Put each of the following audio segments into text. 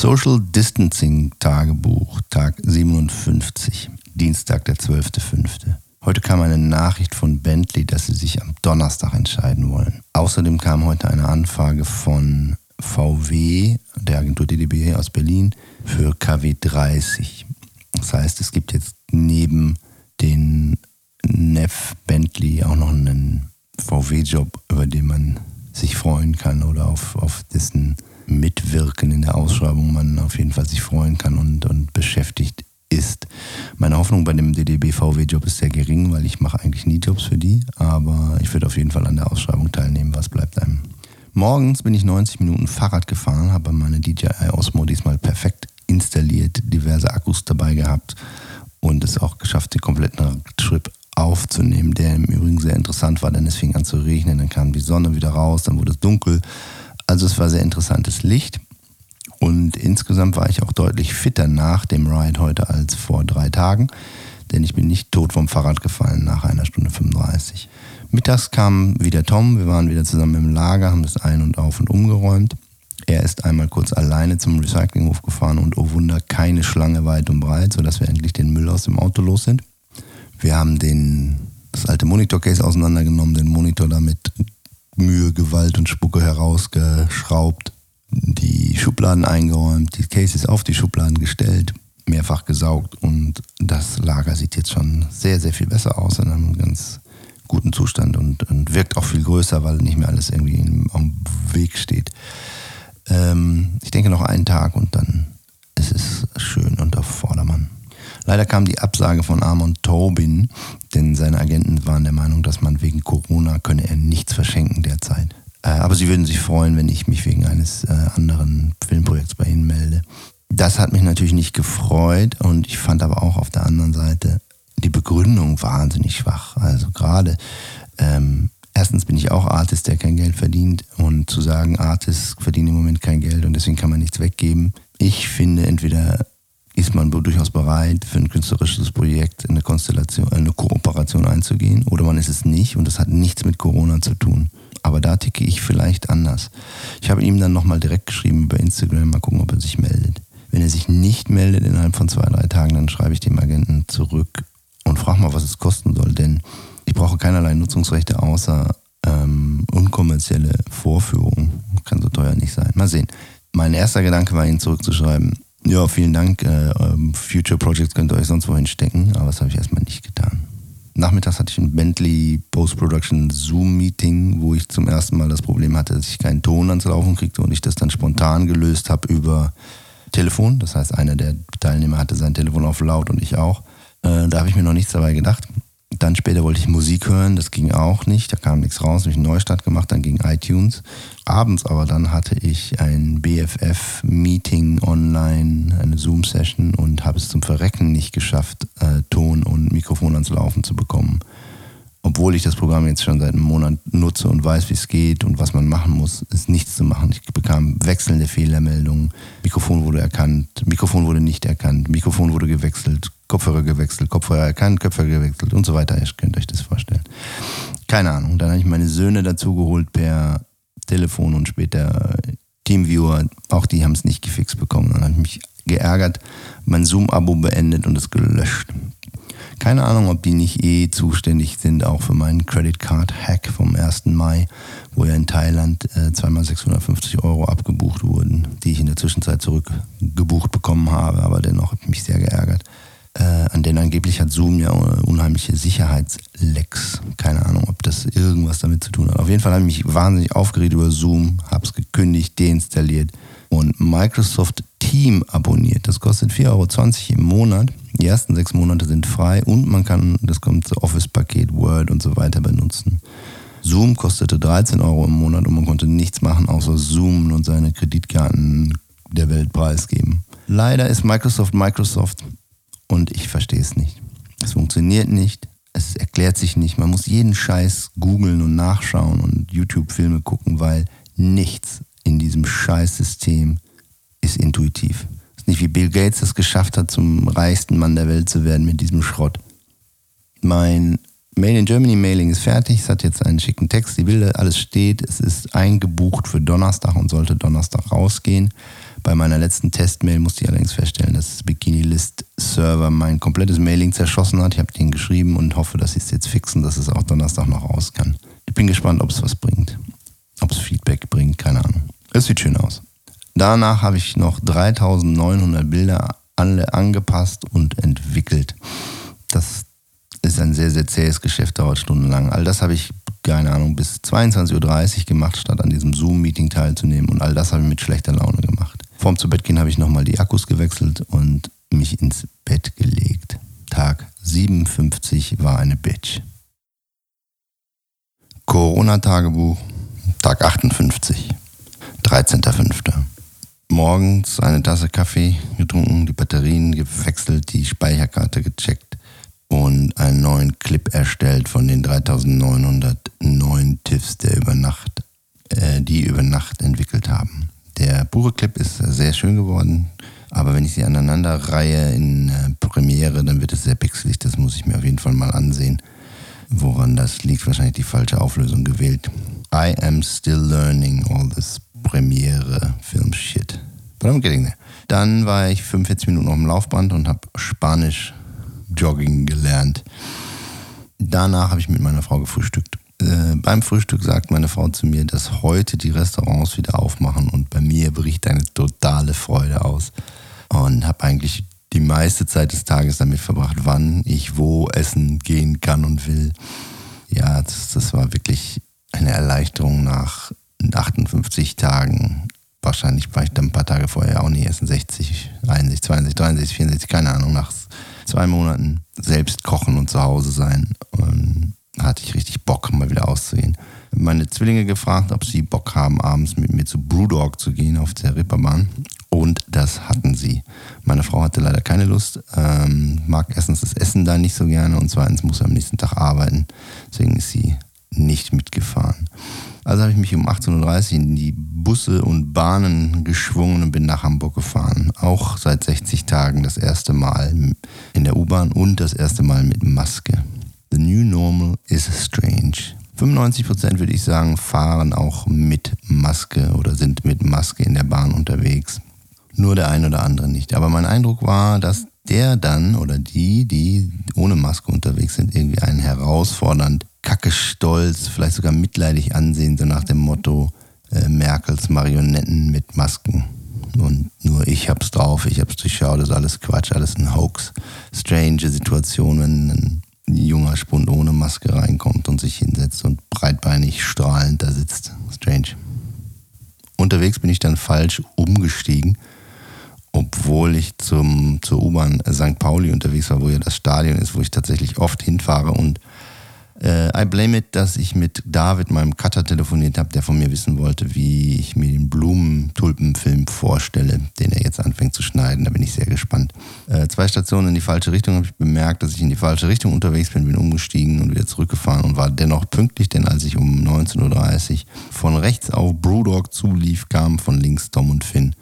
Social Distancing Tagebuch, Tag 57, Dienstag, der 12.05. Heute kam eine Nachricht von Bentley, dass sie sich am Donnerstag entscheiden wollen. Außerdem kam heute eine Anfrage von VW, der Agentur DDB aus Berlin, für KW 30. Das heißt, es gibt jetzt neben den Neff Bentley auch noch einen VW-Job, über den man sich freuen kann oder auf, auf dessen Mitwirken in der Ausschreibung man auf jeden Fall sich freuen kann und, und beschäftigt ist. Meine Hoffnung bei dem DDB-VW-Job ist sehr gering, weil ich mache eigentlich nie Jobs für die, aber ich würde auf jeden Fall an der Ausschreibung teilnehmen. Was bleibt einem? Morgens bin ich 90 Minuten Fahrrad gefahren, habe meine DJI Osmo diesmal perfekt installiert, diverse Akkus dabei gehabt und es auch geschafft, den kompletten Trip aufzunehmen, der im Übrigen sehr interessant war, denn es fing an zu regnen, dann kam die Sonne wieder raus, dann wurde es dunkel. Also es war sehr interessantes Licht und insgesamt war ich auch deutlich fitter nach dem Ride heute als vor drei Tagen, denn ich bin nicht tot vom Fahrrad gefallen nach einer Stunde 35. Mittags kam wieder Tom, wir waren wieder zusammen im Lager, haben das ein- und auf und umgeräumt. Er ist einmal kurz alleine zum Recyclinghof gefahren und oh Wunder, keine Schlange weit und breit, sodass wir endlich den Müll aus dem Auto los sind. Wir haben den, das alte Monitor-Case auseinandergenommen, den Monitor damit Mühe, Gewalt und Spucke herausgeschraubt, die Schubladen eingeräumt, die Cases auf die Schubladen gestellt, mehrfach gesaugt und das Lager sieht jetzt schon sehr, sehr viel besser aus in einem ganz guten Zustand und, und wirkt auch viel größer, weil nicht mehr alles irgendwie am Weg steht. Ähm, ich denke noch einen Tag und dann ist es schön unter Vordermann. Leider kam die Absage von Amon Tobin, denn seine Agenten waren der Meinung, dass man wegen Corona könne er nichts verschenken derzeit. Äh, aber sie würden sich freuen, wenn ich mich wegen eines äh, anderen Filmprojekts bei ihnen melde. Das hat mich natürlich nicht gefreut und ich fand aber auch auf der anderen Seite die Begründung wahnsinnig schwach. Also gerade ähm, erstens bin ich auch Artist, der kein Geld verdient und zu sagen, Artist verdienen im Moment kein Geld und deswegen kann man nichts weggeben. Ich finde, entweder ist man durchaus bereit, für ein künstlerisches Projekt eine Konstellation, eine Kooperation einzugehen oder man ist es nicht und das hat nichts mit Corona zu tun. Aber da ticke ich vielleicht anders. Ich habe ihm dann nochmal direkt geschrieben über Instagram, mal gucken, ob er sich meldet. Wenn er sich nicht meldet innerhalb von zwei, drei Tagen, dann schreibe ich dem Agenten zurück und frage mal, was es kosten soll. Denn ich brauche keinerlei Nutzungsrechte außer ähm, unkommerzielle Vorführungen. Kann so teuer nicht sein. Mal sehen. Mein erster Gedanke war, ihn zurückzuschreiben. Ja, vielen Dank. Äh, ähm, Future Projects könnt ihr euch sonst wohin stecken, aber das habe ich erstmal nicht getan. Nachmittags hatte ich ein Bentley Post-Production Zoom-Meeting, wo ich zum ersten Mal das Problem hatte, dass ich keinen Ton ans Laufen kriegte und ich das dann spontan gelöst habe über Telefon. Das heißt, einer der Teilnehmer hatte sein Telefon auf laut und ich auch. Äh, da habe ich mir noch nichts dabei gedacht. Dann später wollte ich Musik hören, das ging auch nicht, da kam nichts raus, habe ich einen Neustart gemacht, dann ging iTunes. Abends aber dann hatte ich ein BFF-Meeting online, eine Zoom-Session und habe es zum Verrecken nicht geschafft, äh, Ton und Mikrofon ans Laufen zu bekommen. Obwohl ich das Programm jetzt schon seit einem Monat nutze und weiß, wie es geht und was man machen muss, ist nichts zu machen. Ich bekam wechselnde Fehlermeldungen. Mikrofon wurde erkannt, Mikrofon wurde nicht erkannt, Mikrofon wurde gewechselt, Kopfhörer gewechselt, Kopfhörer erkannt, Kopfhörer gewechselt und so weiter. Ihr könnt euch das vorstellen. Keine Ahnung. Dann habe ich meine Söhne dazugeholt per Telefon und später Teamviewer. Auch die haben es nicht gefixt bekommen. Dann habe ich mich geärgert, mein Zoom-Abo beendet und es gelöscht. Keine Ahnung, ob die nicht eh zuständig sind, auch für meinen Credit Card Hack vom 1. Mai, wo ja in Thailand äh, zweimal 650 Euro abgebucht wurden, die ich in der Zwischenzeit zurückgebucht bekommen habe, aber dennoch hat mich sehr geärgert. Äh, an denen angeblich hat Zoom ja unheimliche Sicherheitslecks. Keine Ahnung, ob das irgendwas damit zu tun hat. Auf jeden Fall habe ich mich wahnsinnig aufgeregt über Zoom, habe es gekündigt, deinstalliert und Microsoft Team abonniert. Das kostet 4,20 Euro im Monat. Die ersten sechs Monate sind frei und man kann das kommt Office-Paket, Word und so weiter benutzen. Zoom kostete 13 Euro im Monat und man konnte nichts machen, außer Zoom und seine Kreditkarten der Welt preisgeben. Leider ist Microsoft Microsoft und ich verstehe es nicht. Es funktioniert nicht, es erklärt sich nicht. Man muss jeden Scheiß googeln und nachschauen und YouTube-Filme gucken, weil nichts in diesem Scheißsystem ist intuitiv. Es ist nicht wie Bill Gates es geschafft hat, zum reichsten Mann der Welt zu werden mit diesem Schrott. Mein Made in Germany Mailing ist fertig. Es hat jetzt einen schicken Text, die Bilder, alles steht. Es ist eingebucht für Donnerstag und sollte Donnerstag rausgehen. Bei meiner letzten Testmail musste ich allerdings feststellen, dass Bikini List Server mein komplettes Mailing zerschossen hat. Ich habe denen geschrieben und hoffe, dass sie es jetzt fixen, dass es auch Donnerstag noch raus kann. Ich bin gespannt, ob es was bringt. Ob es Feedback bringt, keine Ahnung. Es sieht schön aus. Danach habe ich noch 3900 Bilder alle angepasst und entwickelt. Das ist ein sehr, sehr zähes Geschäft, dauert stundenlang. All das habe ich, keine Ahnung, bis 22.30 Uhr gemacht, statt an diesem Zoom-Meeting teilzunehmen. Und all das habe ich mit schlechter Laune gemacht. Vorm zu Bett gehen habe ich nochmal die Akkus gewechselt und mich ins Bett gelegt. Tag 57 war eine Bitch. Corona-Tagebuch, Tag 58, 13.05. Morgens eine Tasse Kaffee getrunken, die Batterien gewechselt, die Speicherkarte gecheckt und einen neuen Clip erstellt von den 3909 TIFFs, der über Nacht, äh, die über Nacht entwickelt haben. Der pure Clip ist sehr schön geworden, aber wenn ich sie aneinander reihe in äh, Premiere, dann wird es sehr pixelig. Das muss ich mir auf jeden Fall mal ansehen. Woran das liegt, wahrscheinlich die falsche Auflösung gewählt. I am still learning all this Premiere Film Shit. But I'm getting there. Dann war ich 45 Minuten auf dem Laufband und habe Spanisch Jogging gelernt. Danach habe ich mit meiner Frau gefrühstückt. Äh, beim Frühstück sagt meine Frau zu mir, dass heute die Restaurants wieder aufmachen und bei mir bricht eine totale Freude aus. Und habe eigentlich die meiste Zeit des Tages damit verbracht, wann ich wo essen gehen kann und will. Ja, das, das war wirklich eine Erleichterung nach 58 Tagen. Wahrscheinlich war ich dann ein paar Tage vorher auch nicht essen. 60, 61, 62, 63, 64, keine Ahnung. Nach zwei Monaten selbst kochen und zu Hause sein. Und hatte ich richtig Bock, mal wieder auszugehen. Meine Zwillinge gefragt, ob sie Bock haben, abends mit mir zu Brewdog zu gehen auf der Ripperbahn. Und das hatten sie. Meine Frau hatte leider keine Lust, ähm, mag erstens das Essen da nicht so gerne und zweitens muss sie am nächsten Tag arbeiten. Deswegen ist sie nicht mitgefahren. Also habe ich mich um 18.30 Uhr in die Busse und Bahnen geschwungen und bin nach Hamburg gefahren. Auch seit 60 Tagen das erste Mal in der U-Bahn und das erste Mal mit Maske. The new normal is strange. 95 Prozent würde ich sagen, fahren auch mit Maske oder sind mit Maske in der Bahn unterwegs. Nur der ein oder andere nicht. Aber mein Eindruck war, dass der dann oder die, die ohne Maske unterwegs sind, irgendwie einen herausfordernd kacke stolz, vielleicht sogar mitleidig ansehen, so nach dem Motto äh, Merkels Marionetten mit Masken. Und nur ich hab's drauf, ich hab's durchschaut, das ist alles Quatsch, alles ein Hoax. Strange Situation, wenn junger Spund ohne Maske reinkommt und sich hinsetzt und breitbeinig strahlend da sitzt. Strange. Unterwegs bin ich dann falsch umgestiegen, obwohl ich zum, zur U-Bahn St. Pauli unterwegs war, wo ja das Stadion ist, wo ich tatsächlich oft hinfahre und äh, I blame it, dass ich mit David, meinem Cutter, telefoniert habe, der von mir wissen wollte, wie ich mir den Blumentulpenfilm vorstelle, den er jetzt anfängt zu schneiden. Da bin ich sehr gespannt. Äh, zwei Stationen in die falsche Richtung habe ich bemerkt, dass ich in die falsche Richtung unterwegs bin, bin umgestiegen und wieder zurückgefahren und war dennoch pünktlich, denn als ich um 19.30 Uhr von rechts auf Brewdog zulief, kamen von links Tom und Finn.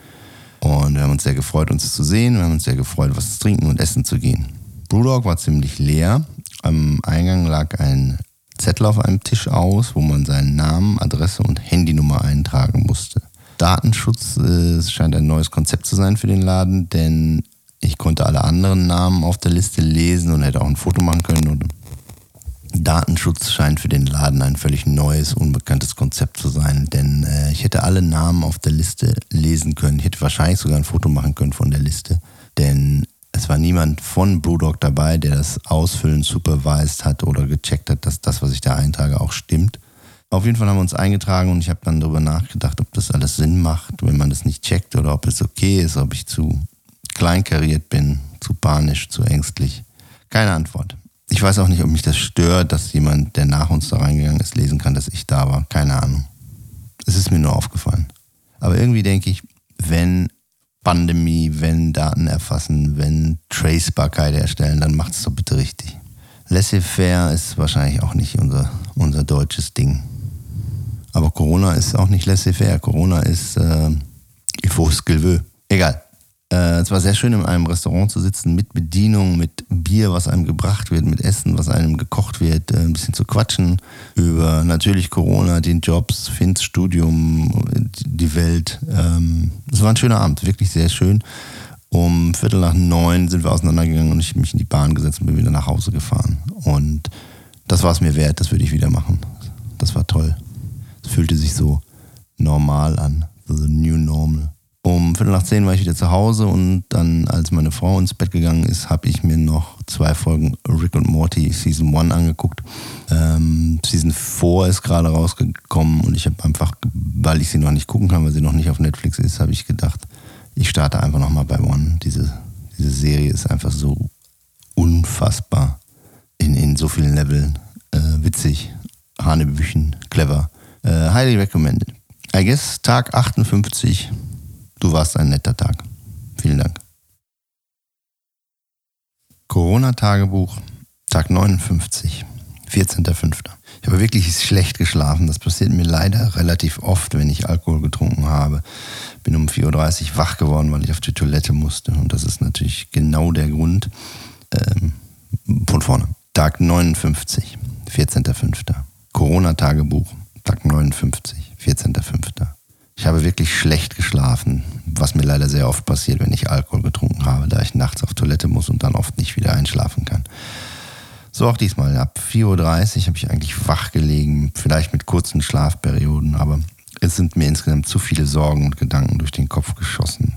Und wir haben uns sehr gefreut, uns zu sehen. Wir haben uns sehr gefreut, was zu trinken und essen zu gehen. Brewdog war ziemlich leer. Am Eingang lag ein Zettel auf einem Tisch aus, wo man seinen Namen, Adresse und Handynummer eintragen musste. Datenschutz äh, scheint ein neues Konzept zu sein für den Laden, denn ich konnte alle anderen Namen auf der Liste lesen und hätte auch ein Foto machen können. Und Datenschutz scheint für den Laden ein völlig neues, unbekanntes Konzept zu sein, denn äh, ich hätte alle Namen auf der Liste lesen können. Ich hätte wahrscheinlich sogar ein Foto machen können von der Liste, denn es war niemand von Brewdog dabei, der das Ausfüllen supervised hat oder gecheckt hat, dass das, was ich da eintrage, auch stimmt. Auf jeden Fall haben wir uns eingetragen und ich habe dann darüber nachgedacht, ob das alles Sinn macht, wenn man das nicht checkt oder ob es okay ist, ob ich zu kleinkariert bin, zu panisch, zu ängstlich. Keine Antwort. Ich weiß auch nicht, ob mich das stört, dass jemand, der nach uns da reingegangen ist, lesen kann, dass ich da war. Keine Ahnung. Es ist mir nur aufgefallen. Aber irgendwie denke ich, wenn Pandemie, wenn Daten erfassen, wenn Tracebarkeit erstellen, dann macht es doch bitte richtig. Laissez-faire ist wahrscheinlich auch nicht unser, unser deutsches Ding. Aber Corona ist auch nicht laissez-faire. Corona ist, äh, il faut ce qu'il veut. Egal. Äh, es war sehr schön, in einem Restaurant zu sitzen, mit Bedienung, mit Bier, was einem gebracht wird, mit Essen, was einem gekocht wird, äh, ein bisschen zu quatschen über natürlich Corona, den Jobs, Finns Studium, die Welt. Ähm, es war ein schöner Abend, wirklich sehr schön. Um Viertel nach neun sind wir auseinandergegangen und ich habe mich in die Bahn gesetzt und bin wieder nach Hause gefahren. Und das war es mir wert, das würde ich wieder machen. Das war toll. Es fühlte sich so normal an, so the new normal. Um Viertel nach zehn war ich wieder zu Hause und dann, als meine Frau ins Bett gegangen ist, habe ich mir noch zwei Folgen Rick und Morty Season 1 angeguckt. Ähm, Season 4 ist gerade rausgekommen und ich habe einfach, weil ich sie noch nicht gucken kann, weil sie noch nicht auf Netflix ist, habe ich gedacht, ich starte einfach nochmal bei One. Diese, diese Serie ist einfach so unfassbar in, in so vielen Leveln. Äh, witzig, Hanebüchen, clever. Äh, highly recommended. I guess Tag 58 Du warst ein netter Tag. Vielen Dank. Corona-Tagebuch, Tag 59, 14.05. Ich habe wirklich schlecht geschlafen. Das passiert mir leider relativ oft, wenn ich Alkohol getrunken habe. Bin um 4.30 Uhr wach geworden, weil ich auf die Toilette musste. Und das ist natürlich genau der Grund. Ähm, von vorne. Tag 59, 14.05. Corona-Tagebuch, Tag 59, 14.05. Ich habe wirklich schlecht geschlafen, was mir leider sehr oft passiert, wenn ich Alkohol getrunken habe, da ich nachts auf Toilette muss und dann oft nicht wieder einschlafen kann. So auch diesmal. Ab 4.30 Uhr habe ich eigentlich wach gelegen, vielleicht mit kurzen Schlafperioden, aber es sind mir insgesamt zu viele Sorgen und Gedanken durch den Kopf geschossen.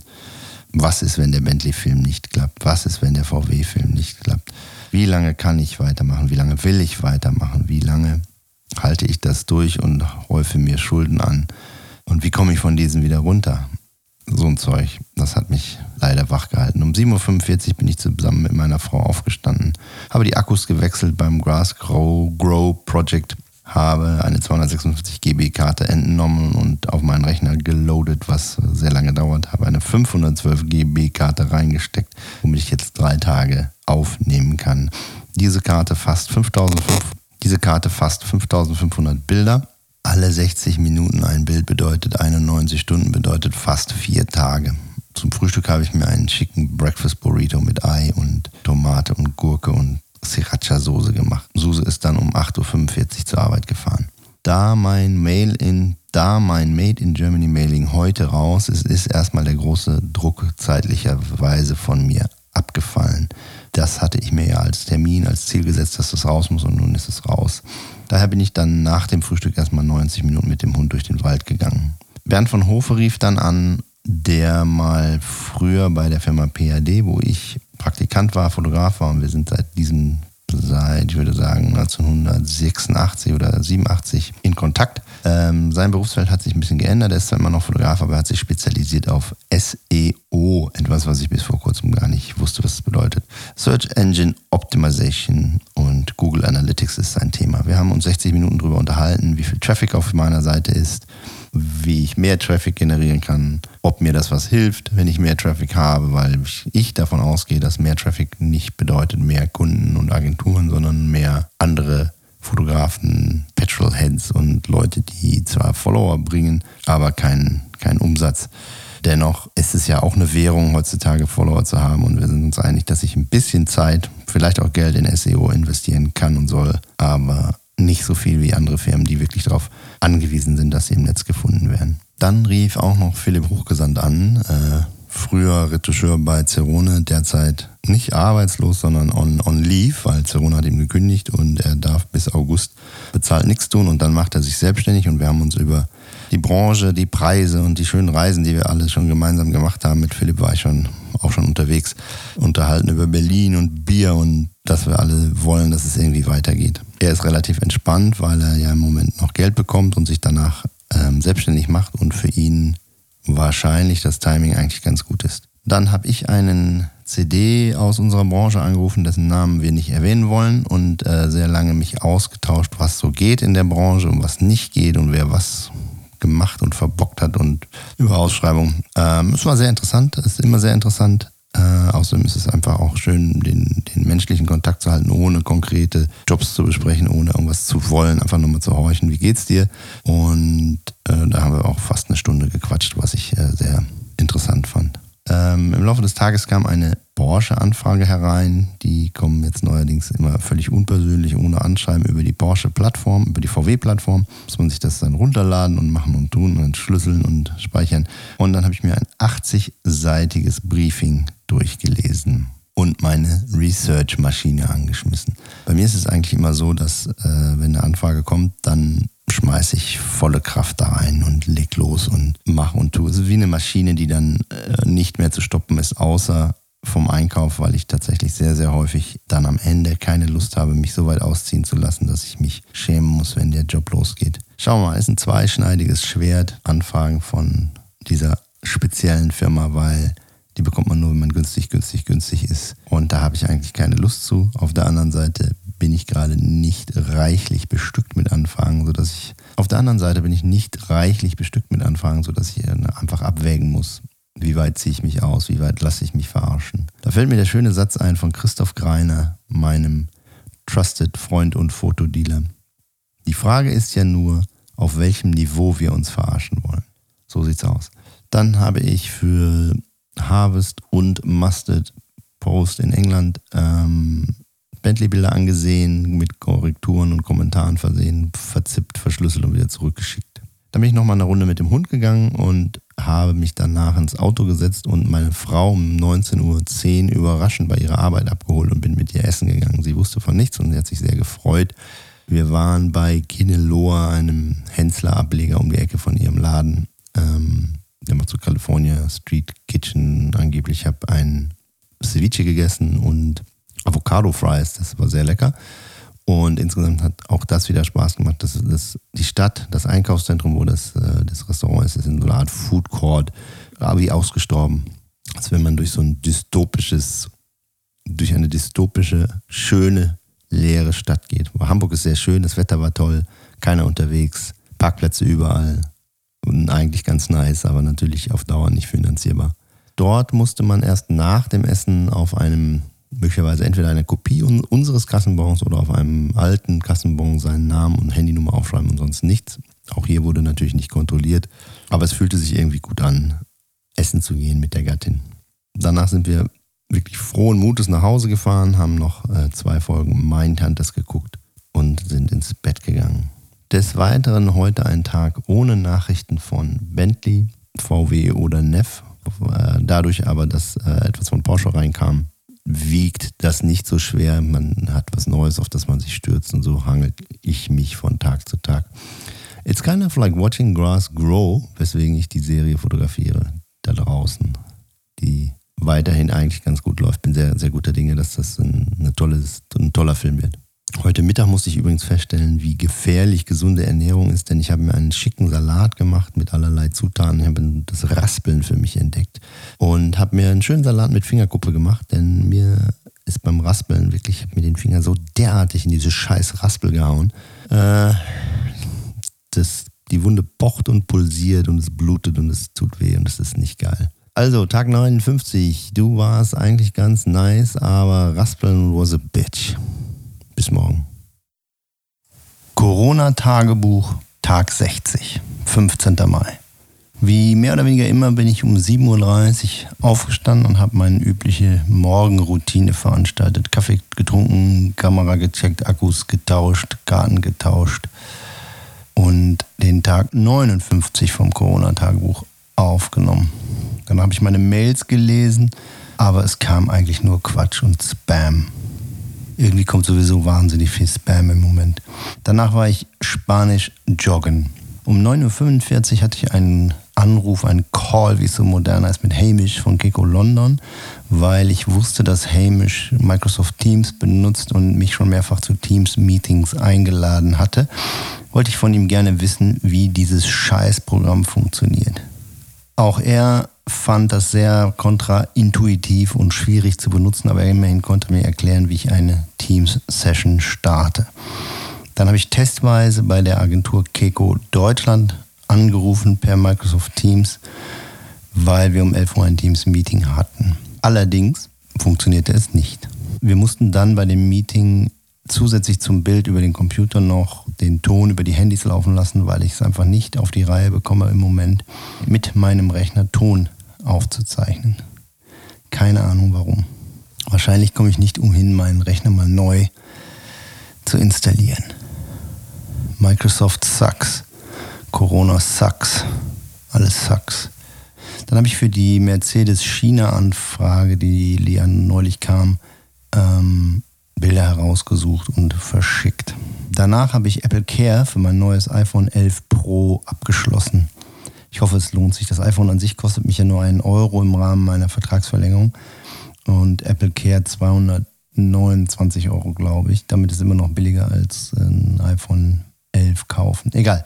Was ist, wenn der Bentley-Film nicht klappt? Was ist, wenn der VW-Film nicht klappt? Wie lange kann ich weitermachen? Wie lange will ich weitermachen? Wie lange halte ich das durch und häufe mir Schulden an? Und wie komme ich von diesen wieder runter? So ein Zeug. Das hat mich leider wach gehalten. Um 7.45 Uhr bin ich zusammen mit meiner Frau aufgestanden, habe die Akkus gewechselt beim Grass Grow, Grow Project, habe eine 256 GB Karte entnommen und auf meinen Rechner geloadet, was sehr lange dauert, habe eine 512 GB Karte reingesteckt, womit ich jetzt drei Tage aufnehmen kann. Diese Karte fasst 5500 diese Karte fasst 5500 Bilder alle 60 Minuten ein Bild bedeutet 91 Stunden, bedeutet fast vier Tage. Zum Frühstück habe ich mir einen schicken Breakfast Burrito mit Ei und Tomate und Gurke und Sriracha-Soße gemacht. Suse ist dann um 8.45 Uhr zur Arbeit gefahren. Da mein Mail in da mein Made in Germany Mailing heute raus ist, ist erstmal der große Druck zeitlicherweise von mir abgefallen. Das hatte ich mir ja als Termin, als Ziel gesetzt, dass das raus muss und nun ist es raus. Daher bin ich dann nach dem Frühstück erstmal 90 Minuten mit dem Hund durch den Wald gegangen. Bernd von Hofe rief dann an, der mal früher bei der Firma PAD, wo ich Praktikant war, Fotograf war und wir sind seit diesem seit, ich würde sagen, 1986 oder 87 in Kontakt. Ähm, sein Berufsfeld hat sich ein bisschen geändert. Er ist zwar immer noch Fotograf, aber er hat sich spezialisiert auf SEO. Etwas, was ich bis vor kurzem gar nicht wusste, was es bedeutet. Search Engine Optimization Google Analytics ist sein Thema. Wir haben uns 60 Minuten darüber unterhalten, wie viel Traffic auf meiner Seite ist, wie ich mehr Traffic generieren kann, ob mir das was hilft, wenn ich mehr Traffic habe, weil ich davon ausgehe, dass mehr Traffic nicht bedeutet mehr Kunden und Agenturen, sondern mehr andere Fotografen, Petrolheads und Leute, die zwar Follower bringen, aber keinen kein Umsatz. Dennoch ist es ja auch eine Währung, heutzutage Follower zu haben und wir sind uns einig, dass ich ein bisschen Zeit, vielleicht auch Geld in SEO investieren kann und soll, aber nicht so viel wie andere Firmen, die wirklich darauf angewiesen sind, dass sie im Netz gefunden werden. Dann rief auch noch Philipp Hochgesandt an, äh, früher Retoucheur bei Cerone, derzeit nicht arbeitslos, sondern on, on leave, weil Cerone hat ihm gekündigt und er darf bis August bezahlt nichts tun und dann macht er sich selbstständig und wir haben uns über die Branche, die Preise und die schönen Reisen, die wir alle schon gemeinsam gemacht haben. Mit Philipp war ich schon auch schon unterwegs, unterhalten über Berlin und Bier und dass wir alle wollen, dass es irgendwie weitergeht. Er ist relativ entspannt, weil er ja im Moment noch Geld bekommt und sich danach ähm, selbstständig macht und für ihn wahrscheinlich das Timing eigentlich ganz gut ist. Dann habe ich einen CD aus unserer Branche angerufen, dessen Namen wir nicht erwähnen wollen und äh, sehr lange mich ausgetauscht, was so geht in der Branche und was nicht geht und wer was gemacht und verbockt hat und über Ausschreibungen. Ähm, es war sehr interessant, es ist immer sehr interessant. Äh, außerdem ist es einfach auch schön, den, den menschlichen Kontakt zu halten, ohne konkrete Jobs zu besprechen, ohne irgendwas zu wollen, einfach nur mal zu horchen, wie geht's dir? Und äh, da haben wir auch fast eine Stunde gequatscht, was ich äh, sehr interessant fand. Ähm, Im Laufe des Tages kam eine Porsche-Anfrage herein. Die kommen jetzt neuerdings immer völlig unpersönlich, ohne Anschreiben über die Porsche-Plattform, über die VW-Plattform. Muss man sich das dann runterladen und machen und tun und entschlüsseln und speichern. Und dann habe ich mir ein 80-seitiges Briefing durchgelesen und meine Research-Maschine angeschmissen. Bei mir ist es eigentlich immer so, dass äh, wenn eine Anfrage kommt, dann schmeiße ich volle Kraft da rein und leg los und mache und tue. Es ist wie eine Maschine, die dann äh, nicht mehr zu stoppen ist, außer vom Einkauf, weil ich tatsächlich sehr, sehr häufig dann am Ende keine Lust habe, mich so weit ausziehen zu lassen, dass ich mich schämen muss, wenn der Job losgeht. Schauen wir mal, ist ein zweischneidiges Schwert, Anfragen von dieser speziellen Firma, weil die bekommt man nur, wenn man günstig, günstig, günstig ist. Und da habe ich eigentlich keine Lust zu. Auf der anderen Seite bin ich gerade nicht reichlich bestückt mit Anfragen, sodass ich auf der anderen Seite bin ich nicht reichlich bestückt mit Anfragen, sodass ich einfach abwägen muss, wie weit ziehe ich mich aus, wie weit lasse ich mich verarschen. Da fällt mir der schöne Satz ein von Christoph Greiner, meinem Trusted Freund und Fotodealer. Die Frage ist ja nur, auf welchem Niveau wir uns verarschen wollen. So sieht's aus. Dann habe ich für Harvest und Mustard Post in England ähm, Bentley-Bilder angesehen, mit Korrekturen und Kommentaren versehen, verzippt, verschlüsselt und wieder zurückgeschickt. Dann bin ich nochmal eine Runde mit dem Hund gegangen und habe mich danach ins Auto gesetzt und meine Frau um 19.10 Uhr überraschend bei ihrer Arbeit abgeholt und bin mit ihr essen gegangen. Sie wusste von nichts und sie hat sich sehr gefreut. Wir waren bei Kineloa, einem Hensler-Ableger um die Ecke von ihrem Laden. Ähm, der macht so California Street Kitchen angeblich. Ich habe ein Ceviche gegessen und Avocado Fries. Das war sehr lecker. Und insgesamt hat auch das wieder Spaß gemacht. Das, das, die Stadt, das Einkaufszentrum, wo das, äh, das Restaurant ist, ist in so einer Art Food Court, wie ausgestorben. Als wenn man durch so ein dystopisches, durch eine dystopische, schöne, leere Stadt geht. Hamburg ist sehr schön, das Wetter war toll, keiner unterwegs, Parkplätze überall. Und eigentlich ganz nice, aber natürlich auf Dauer nicht finanzierbar. Dort musste man erst nach dem Essen auf einem möglicherweise entweder eine Kopie unseres Kassenbons oder auf einem alten Kassenbon seinen Namen und Handynummer aufschreiben und sonst nichts. Auch hier wurde natürlich nicht kontrolliert, aber es fühlte sich irgendwie gut an, essen zu gehen mit der Gattin. Danach sind wir wirklich frohen Mutes nach Hause gefahren, haben noch äh, zwei Folgen Mindhunters geguckt und sind ins Bett gegangen. Des Weiteren heute ein Tag ohne Nachrichten von Bentley, VW oder Neff. Äh, dadurch aber, dass äh, etwas von Porsche reinkam, wiegt das nicht so schwer. Man hat was Neues, auf das man sich stürzt und so hangelt ich mich von Tag zu Tag. It's kind of like watching grass grow, weswegen ich die Serie fotografiere da draußen, die weiterhin eigentlich ganz gut läuft. Bin sehr, sehr guter Dinge, dass das ein, eine tolles, ein toller Film wird. Heute Mittag musste ich übrigens feststellen, wie gefährlich gesunde Ernährung ist, denn ich habe mir einen schicken Salat gemacht mit allerlei Zutaten. Ich habe das Raspeln für mich entdeckt und habe mir einen schönen Salat mit Fingerkuppe gemacht, denn mir ist beim Raspeln wirklich, ich habe mir den Finger so derartig in diese scheiß Raspel gehauen. Äh, das, die Wunde pocht und pulsiert und es blutet und es tut weh und es ist nicht geil. Also, Tag 59. Du warst eigentlich ganz nice, aber Raspeln was a bitch. Bis morgen. Corona-Tagebuch, Tag 60, 15. Mai. Wie mehr oder weniger immer bin ich um 7.30 Uhr aufgestanden und habe meine übliche Morgenroutine veranstaltet. Kaffee getrunken, Kamera gecheckt, Akkus getauscht, Garten getauscht und den Tag 59 vom Corona-Tagebuch aufgenommen. Dann habe ich meine Mails gelesen, aber es kam eigentlich nur Quatsch und Spam. Irgendwie kommt sowieso wahnsinnig viel Spam im Moment. Danach war ich Spanisch joggen. Um 9.45 Uhr hatte ich einen Anruf, einen Call, wie es so modern heißt, mit Hamish von Kiko London, weil ich wusste, dass Hamish Microsoft Teams benutzt und mich schon mehrfach zu Teams-Meetings eingeladen hatte. Wollte ich von ihm gerne wissen, wie dieses Scheißprogramm funktioniert. Auch er fand das sehr kontraintuitiv und schwierig zu benutzen, aber immerhin konnte mir erklären, wie ich eine Teams-Session starte. Dann habe ich testweise bei der Agentur Keiko Deutschland angerufen per Microsoft Teams, weil wir um 11 Uhr ein Teams-Meeting hatten. Allerdings funktionierte es nicht. Wir mussten dann bei dem Meeting zusätzlich zum Bild über den Computer noch den Ton über die Handys laufen lassen, weil ich es einfach nicht auf die Reihe bekomme im Moment mit meinem Rechner Ton aufzuzeichnen. Keine Ahnung warum. Wahrscheinlich komme ich nicht umhin, meinen Rechner mal neu zu installieren. Microsoft sucks. Corona sucks. Alles sucks. Dann habe ich für die Mercedes-China-Anfrage, die Lian neulich kam, ähm, Bilder herausgesucht und verschickt. Danach habe ich Apple Care für mein neues iPhone 11 Pro abgeschlossen. Ich hoffe, es lohnt sich. Das iPhone an sich kostet mich ja nur einen Euro im Rahmen meiner Vertragsverlängerung und Apple Care 229 Euro, glaube ich. Damit ist es immer noch billiger als ein iPhone 11 kaufen. Egal.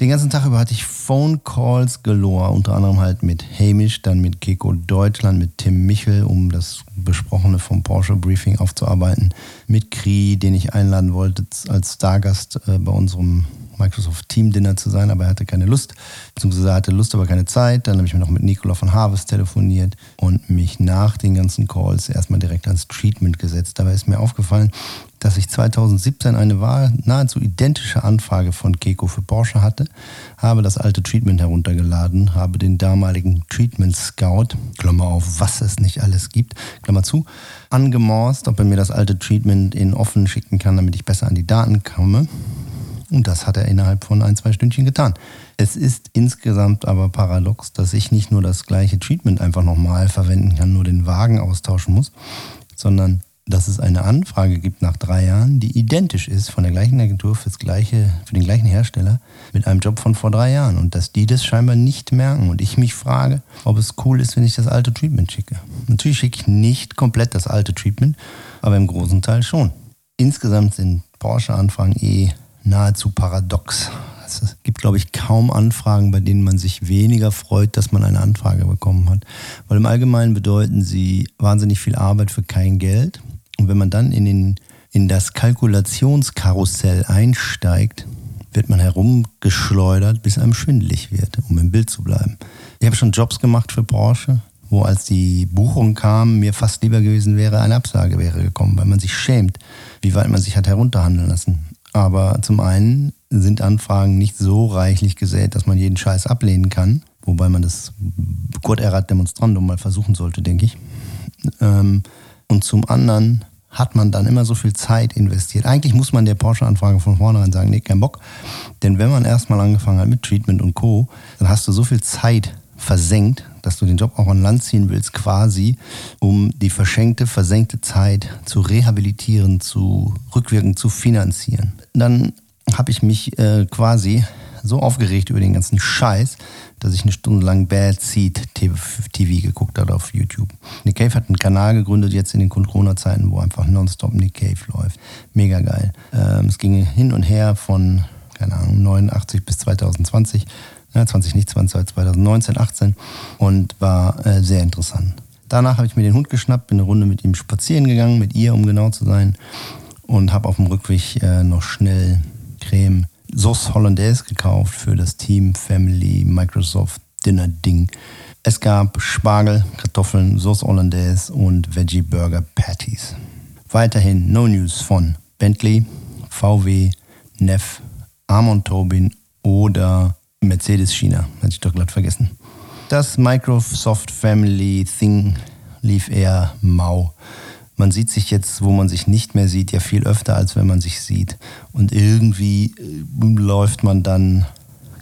Den ganzen Tag über hatte ich Phone Calls galore, unter anderem halt mit Hamish, dann mit Keko Deutschland, mit Tim Michel, um das Besprochene vom Porsche Briefing aufzuarbeiten, mit Kri, den ich einladen wollte als Stargast äh, bei unserem Microsoft Team Dinner zu sein, aber er hatte keine Lust, beziehungsweise er hatte Lust, aber keine Zeit. Dann habe ich mir noch mit Nicola von Harvest telefoniert und mich nach den ganzen Calls erstmal direkt ans Treatment gesetzt. Dabei ist mir aufgefallen, dass ich 2017 eine nahezu identische Anfrage von Keiko für Porsche hatte, habe das alte Treatment heruntergeladen, habe den damaligen Treatment Scout, Klammer auf, was es nicht alles gibt, Klammer zu, angemorst, ob er mir das alte Treatment in offen schicken kann, damit ich besser an die Daten komme. Und das hat er innerhalb von ein, zwei Stündchen getan. Es ist insgesamt aber paradox, dass ich nicht nur das gleiche Treatment einfach nochmal verwenden kann, nur den Wagen austauschen muss, sondern dass es eine Anfrage gibt nach drei Jahren, die identisch ist von der gleichen Agentur fürs gleiche, für den gleichen Hersteller mit einem Job von vor drei Jahren und dass die das scheinbar nicht merken und ich mich frage, ob es cool ist, wenn ich das alte Treatment schicke. Natürlich schicke ich nicht komplett das alte Treatment, aber im großen Teil schon. Insgesamt sind Porsche-Anfragen eh nahezu paradox. Es gibt, glaube ich, kaum Anfragen, bei denen man sich weniger freut, dass man eine Anfrage bekommen hat. Weil im Allgemeinen bedeuten sie wahnsinnig viel Arbeit für kein Geld. Und wenn man dann in, den, in das Kalkulationskarussell einsteigt, wird man herumgeschleudert, bis einem schwindelig wird, um im Bild zu bleiben. Ich habe schon Jobs gemacht für Porsche, wo als die Buchung kam, mir fast lieber gewesen wäre, eine Absage wäre gekommen, weil man sich schämt, wie weit man sich hat herunterhandeln lassen. Aber zum einen sind Anfragen nicht so reichlich gesät, dass man jeden Scheiß ablehnen kann, wobei man das Gott erat demonstrandum mal versuchen sollte, denke ich. Ähm, und zum anderen hat man dann immer so viel Zeit investiert. Eigentlich muss man der Porsche-Anfrage von vornherein sagen, nee, kein Bock. Denn wenn man erstmal angefangen hat mit Treatment und Co., dann hast du so viel Zeit versenkt, dass du den Job auch an Land ziehen willst, quasi, um die verschenkte, versenkte Zeit zu rehabilitieren, zu rückwirkend zu finanzieren. Dann habe ich mich äh, quasi so aufgeregt über den ganzen Scheiß, dass ich eine Stunde lang Bad Seed TV geguckt habe auf YouTube. Nick Cave hat einen Kanal gegründet jetzt in den Corona-Zeiten, wo einfach nonstop Nick Cave läuft. Mega geil. Ähm, es ging hin und her von, keine Ahnung, 89 bis 2020 ja, 20 nicht, 20, 2019, 18 und war äh, sehr interessant. Danach habe ich mir den Hund geschnappt, bin eine Runde mit ihm spazieren gegangen, mit ihr, um genau zu sein, und habe auf dem Rückweg äh, noch schnell Creme Sauce Hollandaise gekauft für das Team Family Microsoft Dinner Ding. Es gab Spargel, Kartoffeln, Sauce Hollandaise und Veggie Burger Patties. Weiterhin No News von Bentley, VW, Neff, Amon Tobin oder Mercedes China, hatte ich doch glatt vergessen. Das Microsoft Family Thing lief eher mau. Man sieht sich jetzt, wo man sich nicht mehr sieht, ja viel öfter, als wenn man sich sieht. Und irgendwie äh, läuft man dann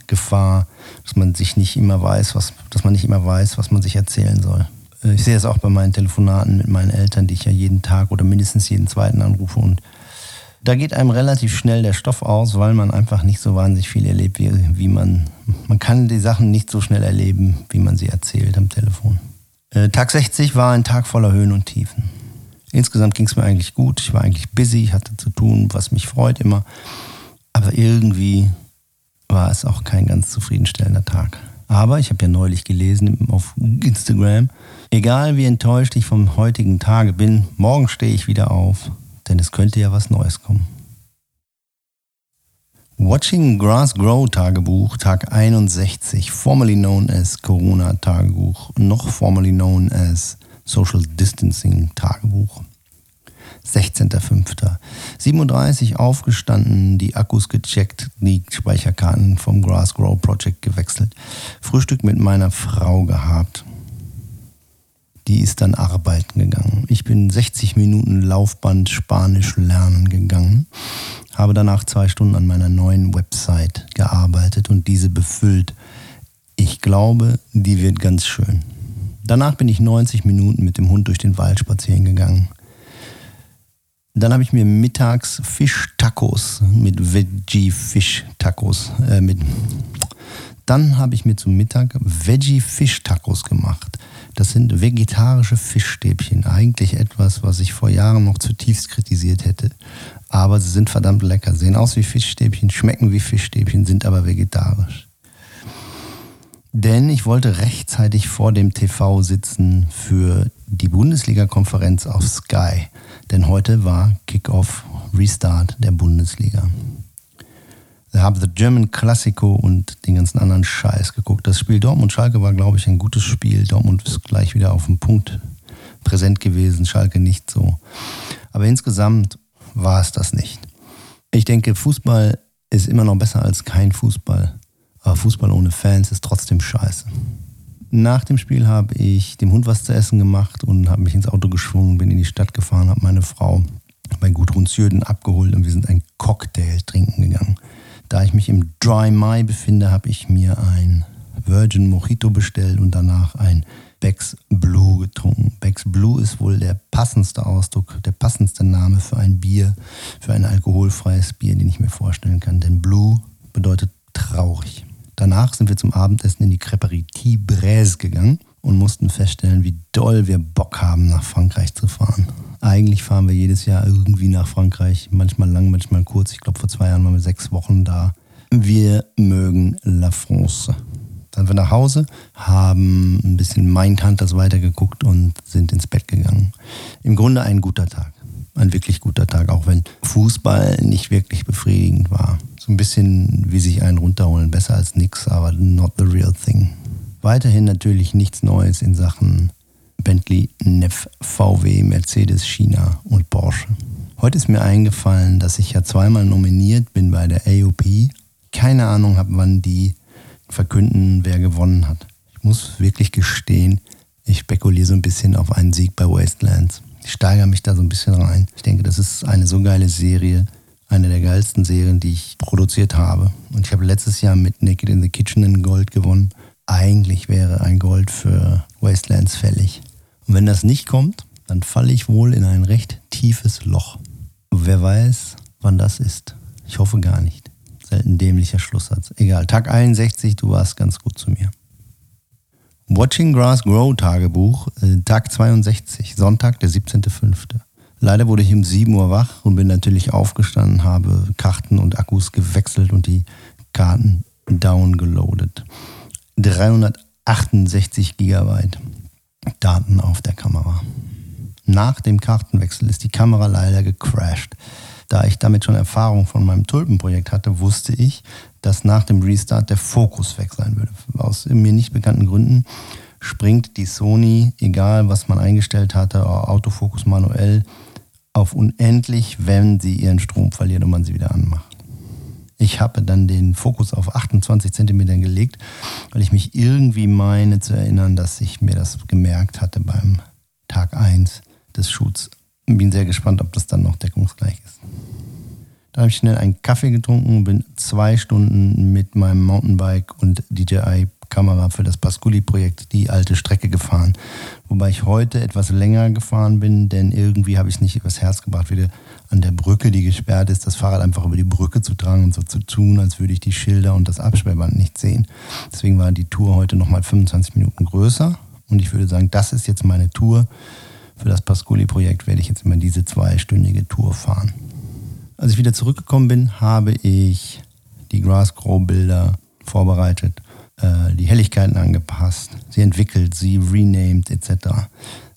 Gefahr, dass man sich nicht immer weiß, was, dass man nicht immer weiß, was man sich erzählen soll. Äh, ich sehe es auch bei meinen Telefonaten mit meinen Eltern, die ich ja jeden Tag oder mindestens jeden zweiten anrufe und da geht einem relativ schnell der Stoff aus, weil man einfach nicht so wahnsinnig viel erlebt, wie, wie man. Man kann die Sachen nicht so schnell erleben, wie man sie erzählt am Telefon. Äh, Tag 60 war ein Tag voller Höhen und Tiefen. Insgesamt ging es mir eigentlich gut. Ich war eigentlich busy, ich hatte zu tun, was mich freut immer. Aber irgendwie war es auch kein ganz zufriedenstellender Tag. Aber ich habe ja neulich gelesen auf Instagram, egal wie enttäuscht ich vom heutigen Tage bin, morgen stehe ich wieder auf denn es könnte ja was Neues kommen. Watching Grass Grow Tagebuch, Tag 61, formerly known as Corona Tagebuch, noch formerly known as Social Distancing Tagebuch. 16.05. 37 aufgestanden, die Akkus gecheckt, die Speicherkarten vom Grass Grow Project gewechselt, Frühstück mit meiner Frau gehabt, die ist dann arbeiten gegangen. Ich bin 60 Minuten Laufband Spanisch lernen gegangen, habe danach zwei Stunden an meiner neuen Website gearbeitet und diese befüllt. Ich glaube, die wird ganz schön. Danach bin ich 90 Minuten mit dem Hund durch den Wald spazieren gegangen. Dann habe ich mir mittags Fisch-Tacos mit Veggie-Fisch-Tacos äh, mit. Dann habe ich mir zum Mittag Veggie-Fisch-Tacos gemacht. Das sind vegetarische Fischstäbchen. Eigentlich etwas, was ich vor Jahren noch zutiefst kritisiert hätte. Aber sie sind verdammt lecker. Sehen aus wie Fischstäbchen, schmecken wie Fischstäbchen, sind aber vegetarisch. Denn ich wollte rechtzeitig vor dem TV sitzen für die Bundesliga-Konferenz auf Sky. Denn heute war Kickoff, Restart der Bundesliga. Ich habe The German Classico und den ganzen anderen Scheiß geguckt. Das Spiel Dortmund-Schalke war, glaube ich, ein gutes Spiel. Dortmund ist gleich wieder auf dem Punkt präsent gewesen, Schalke nicht so. Aber insgesamt war es das nicht. Ich denke, Fußball ist immer noch besser als kein Fußball. Aber Fußball ohne Fans ist trotzdem scheiße. Nach dem Spiel habe ich dem Hund was zu essen gemacht und habe mich ins Auto geschwungen, bin in die Stadt gefahren, habe meine Frau bei Gudrun Sjöden abgeholt und wir sind ein Cocktail trinken gegangen. Da ich mich im Dry Mai befinde, habe ich mir ein Virgin Mojito bestellt und danach ein Becks Blue getrunken. Becks Blue ist wohl der passendste Ausdruck, der passendste Name für ein Bier, für ein alkoholfreies Bier, den ich mir vorstellen kann. Denn Blue bedeutet traurig. Danach sind wir zum Abendessen in die Creperie Braise gegangen und mussten feststellen, wie doll wir Bock haben, nach Frankreich zu fahren. Eigentlich fahren wir jedes Jahr irgendwie nach Frankreich, manchmal lang, manchmal kurz. Ich glaube, vor zwei Jahren waren wir sechs Wochen da. Wir mögen La France. Dann sind wir nach Hause, haben ein bisschen Mindhunters weitergeguckt und sind ins Bett gegangen. Im Grunde ein guter Tag. Ein wirklich guter Tag, auch wenn Fußball nicht wirklich befriedigend war. So ein bisschen wie sich einen runterholen, besser als nix, aber not the real thing. Weiterhin natürlich nichts Neues in Sachen Bentley, Neff, VW, Mercedes, China und Porsche. Heute ist mir eingefallen, dass ich ja zweimal nominiert bin bei der AOP. Keine Ahnung habe, wann die verkünden, wer gewonnen hat. Ich muss wirklich gestehen, ich spekuliere so ein bisschen auf einen Sieg bei Wastelands. Ich steigere mich da so ein bisschen rein. Ich denke, das ist eine so geile Serie eine der geilsten Serien, die ich produziert habe. Und ich habe letztes Jahr mit Naked in the Kitchen ein Gold gewonnen. Eigentlich wäre ein Gold für Wastelands fällig. Und wenn das nicht kommt, dann falle ich wohl in ein recht tiefes Loch. Wer weiß, wann das ist. Ich hoffe gar nicht. Selten dämlicher Schlusssatz. Egal, Tag 61, du warst ganz gut zu mir. Watching Grass Grow Tagebuch, äh, Tag 62, Sonntag, der 17.05. Leider wurde ich um 7 Uhr wach und bin natürlich aufgestanden, habe Karten und Akkus gewechselt und die Karten downgeloadet. 368 Gigabyte Daten auf der Kamera. Nach dem Kartenwechsel ist die Kamera leider gecrashed. Da ich damit schon Erfahrung von meinem Tulpenprojekt hatte, wusste ich, dass nach dem Restart der Fokus weg sein würde. Aus mir nicht bekannten Gründen springt die Sony, egal was man eingestellt hatte, Autofokus manuell, auf unendlich, wenn sie ihren Strom verliert und man sie wieder anmacht. Ich habe dann den Fokus auf 28 cm gelegt, weil ich mich irgendwie meine zu erinnern, dass ich mir das gemerkt hatte beim Tag 1 des Shoots. Bin sehr gespannt, ob das dann noch deckungsgleich ist. Dann habe ich schnell einen Kaffee getrunken und bin zwei Stunden mit meinem Mountainbike und DJI Kamera für das Pasculi-Projekt die alte Strecke gefahren. Wobei ich heute etwas länger gefahren bin, denn irgendwie habe ich es nicht übers Herz gebracht, wieder an der Brücke, die gesperrt ist, das Fahrrad einfach über die Brücke zu tragen und so zu tun, als würde ich die Schilder und das Absperrband nicht sehen. Deswegen war die Tour heute nochmal 25 Minuten größer und ich würde sagen, das ist jetzt meine Tour. Für das Pasculi-Projekt werde ich jetzt immer diese zweistündige Tour fahren. Als ich wieder zurückgekommen bin, habe ich die Grass Grow Bilder vorbereitet äh, die Helligkeiten angepasst, sie entwickelt, sie renamed etc.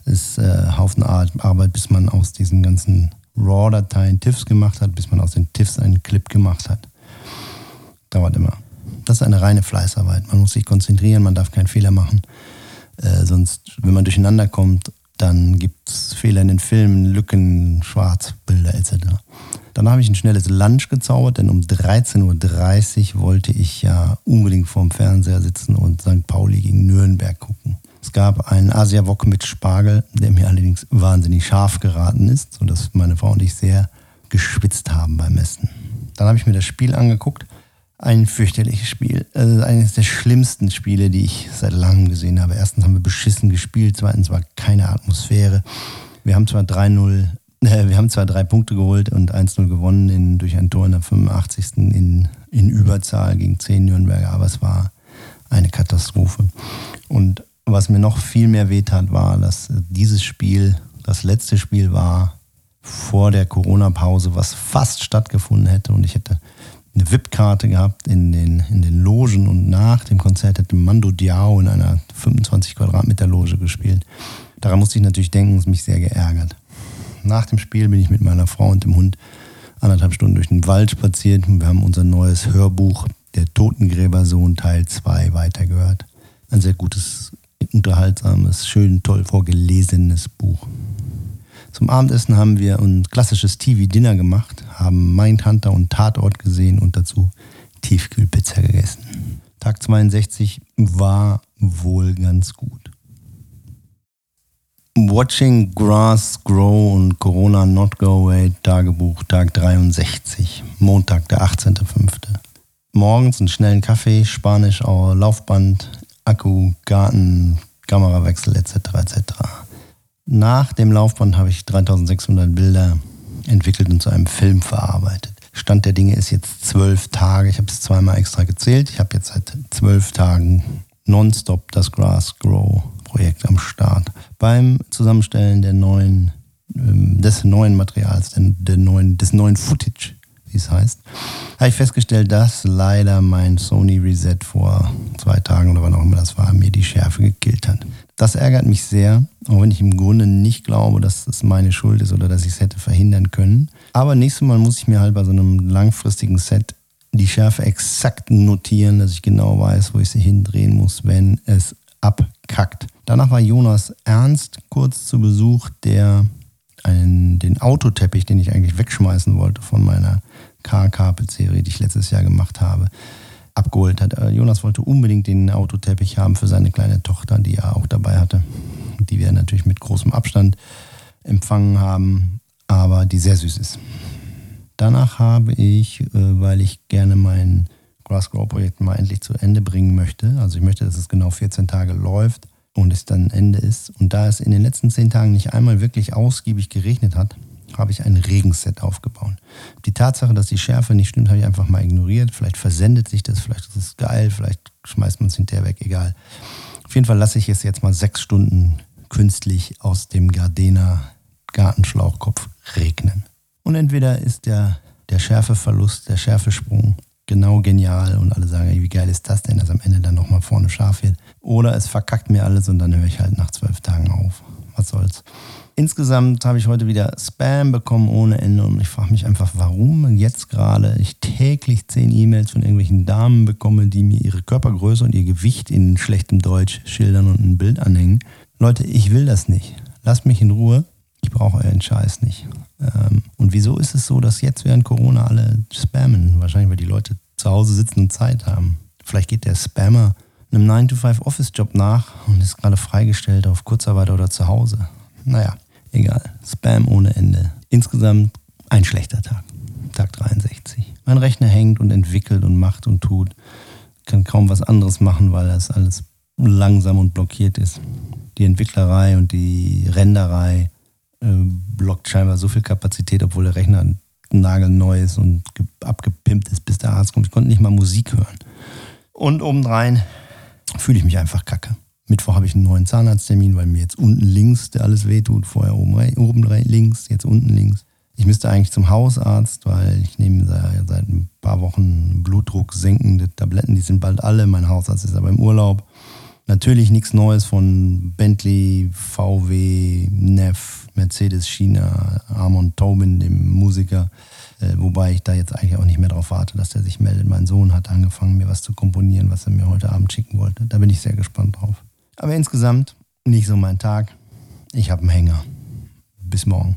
Es ist äh, Haufen Arbeit, bis man aus diesen ganzen RAW-Dateien TIFFs gemacht hat, bis man aus den TIFFs einen Clip gemacht hat. Dauert immer. Das ist eine reine Fleißarbeit. Man muss sich konzentrieren, man darf keinen Fehler machen. Äh, sonst, wenn man durcheinander kommt, dann gibt es Fehler in den Filmen, Lücken, Schwarzbilder etc. Dann habe ich ein schnelles Lunch gezaubert, denn um 13.30 Uhr wollte ich ja unbedingt vorm Fernseher sitzen und St. Pauli gegen Nürnberg gucken. Es gab einen Asia-Wok mit Spargel, der mir allerdings wahnsinnig scharf geraten ist, sodass meine Frau und ich sehr geschwitzt haben beim Essen. Dann habe ich mir das Spiel angeguckt. Ein fürchterliches Spiel. Also eines der schlimmsten Spiele, die ich seit langem gesehen habe. Erstens haben wir beschissen gespielt, zweitens war keine Atmosphäre. Wir haben zwar 3-0, äh, wir haben zwar drei Punkte geholt und 1-0 gewonnen in, durch ein Tor in der 85. in, in Überzahl gegen 10 Nürnberger, aber es war eine Katastrophe. Und was mir noch viel mehr wehtat, war, dass dieses Spiel das letzte Spiel war vor der Corona-Pause, was fast stattgefunden hätte. Und ich hätte eine VIP-Karte gehabt in den, in den Logen und nach dem Konzert hätte Mando Diao in einer 25 Quadratmeter Loge gespielt. Daran musste ich natürlich denken, es mich sehr geärgert. Nach dem Spiel bin ich mit meiner Frau und dem Hund anderthalb Stunden durch den Wald spaziert und wir haben unser neues Hörbuch Der Totengräbersohn Teil 2 weitergehört. Ein sehr gutes unterhaltsames, schön toll vorgelesenes Buch. Zum Abendessen haben wir ein klassisches TV-Dinner gemacht, haben Mindhunter und Tatort gesehen und dazu Tiefkühlpizza gegessen. Tag 62 war wohl ganz gut. Watching Grass Grow und Corona Not Go Away Tagebuch Tag 63, Montag der 18.05. Morgens einen schnellen Kaffee, Spanisch, Laufband, Akku, Garten, Kamerawechsel etc. etc. Nach dem Laufband habe ich 3600 Bilder entwickelt und zu einem Film verarbeitet. Stand der Dinge ist jetzt zwölf Tage. Ich habe es zweimal extra gezählt. Ich habe jetzt seit zwölf Tagen nonstop das Grass Grow Projekt am Start. Beim Zusammenstellen der neuen, ähm, des neuen Materials, der neuen, des neuen Footage wie es heißt, habe ich festgestellt, dass leider mein Sony Reset vor zwei Tagen oder wann auch immer das war, mir die Schärfe gekillt hat. Das ärgert mich sehr, auch wenn ich im Grunde nicht glaube, dass es meine Schuld ist oder dass ich es hätte verhindern können. Aber nächstes Mal muss ich mir halt bei so einem langfristigen Set die Schärfe exakt notieren, dass ich genau weiß, wo ich sie hindrehen muss, wenn es abkackt. Danach war Jonas Ernst kurz zu Besuch, der einen, den Autoteppich, den ich eigentlich wegschmeißen wollte von meiner Car-Carpet-Serie, die ich letztes Jahr gemacht habe, abgeholt hat. Äh, Jonas wollte unbedingt den Autoteppich haben für seine kleine Tochter, die er auch dabei hatte. Die wir natürlich mit großem Abstand empfangen haben, aber die sehr süß ist. Danach habe ich, äh, weil ich gerne mein Grassgrow-Projekt mal endlich zu Ende bringen möchte, also ich möchte, dass es genau 14 Tage läuft und es dann Ende ist. Und da es in den letzten 10 Tagen nicht einmal wirklich ausgiebig geregnet hat, habe ich ein Regenset aufgebaut. Die Tatsache, dass die Schärfe nicht stimmt, habe ich einfach mal ignoriert. Vielleicht versendet sich das, vielleicht ist es geil, vielleicht schmeißt man es hinterher weg, egal. Auf jeden Fall lasse ich es jetzt mal sechs Stunden künstlich aus dem Gardena Gartenschlauchkopf regnen. Und entweder ist der, der Schärfeverlust, der Schärfesprung genau genial und alle sagen, wie geil ist das denn, dass am Ende dann nochmal vorne scharf wird. Oder es verkackt mir alles und dann höre ich halt nach zwölf Tagen auf. Was soll's. Insgesamt habe ich heute wieder Spam bekommen ohne Ende und ich frage mich einfach, warum jetzt gerade ich täglich zehn E-Mails von irgendwelchen Damen bekomme, die mir ihre Körpergröße und ihr Gewicht in schlechtem Deutsch schildern und ein Bild anhängen. Leute, ich will das nicht. Lasst mich in Ruhe. Ich brauche euren Scheiß nicht. Ähm, und wieso ist es so, dass jetzt während Corona alle spammen? Wahrscheinlich, weil die Leute zu Hause sitzen und Zeit haben. Vielleicht geht der Spammer einem 9-to-5-Office-Job nach und ist gerade freigestellt auf Kurzarbeit oder zu Hause. Naja, Egal. Spam ohne Ende. Insgesamt ein schlechter Tag. Tag 63. Mein Rechner hängt und entwickelt und macht und tut. Kann kaum was anderes machen, weil das alles langsam und blockiert ist. Die Entwicklerei und die Renderei blockt scheinbar so viel Kapazität, obwohl der Rechner nagelneu ist und abgepimpt ist, bis der Arzt kommt. Ich konnte nicht mal Musik hören. Und obendrein fühle ich mich einfach kacke. Mittwoch habe ich einen neuen Zahnarzttermin, weil mir jetzt unten links der alles wehtut. Vorher oben, oben links, jetzt unten links. Ich müsste eigentlich zum Hausarzt, weil ich nehme seit, seit ein paar Wochen Blutdruck senkende Tabletten. Die sind bald alle. Mein Hausarzt ist aber im Urlaub. Natürlich nichts Neues von Bentley, VW, Neff, Mercedes, China, Armand Tobin, dem Musiker. Äh, wobei ich da jetzt eigentlich auch nicht mehr darauf warte, dass der sich meldet. Mein Sohn hat angefangen, mir was zu komponieren, was er mir heute Abend schicken wollte. Da bin ich sehr gespannt drauf. Aber insgesamt nicht so mein Tag. Ich habe einen Hänger. Bis morgen.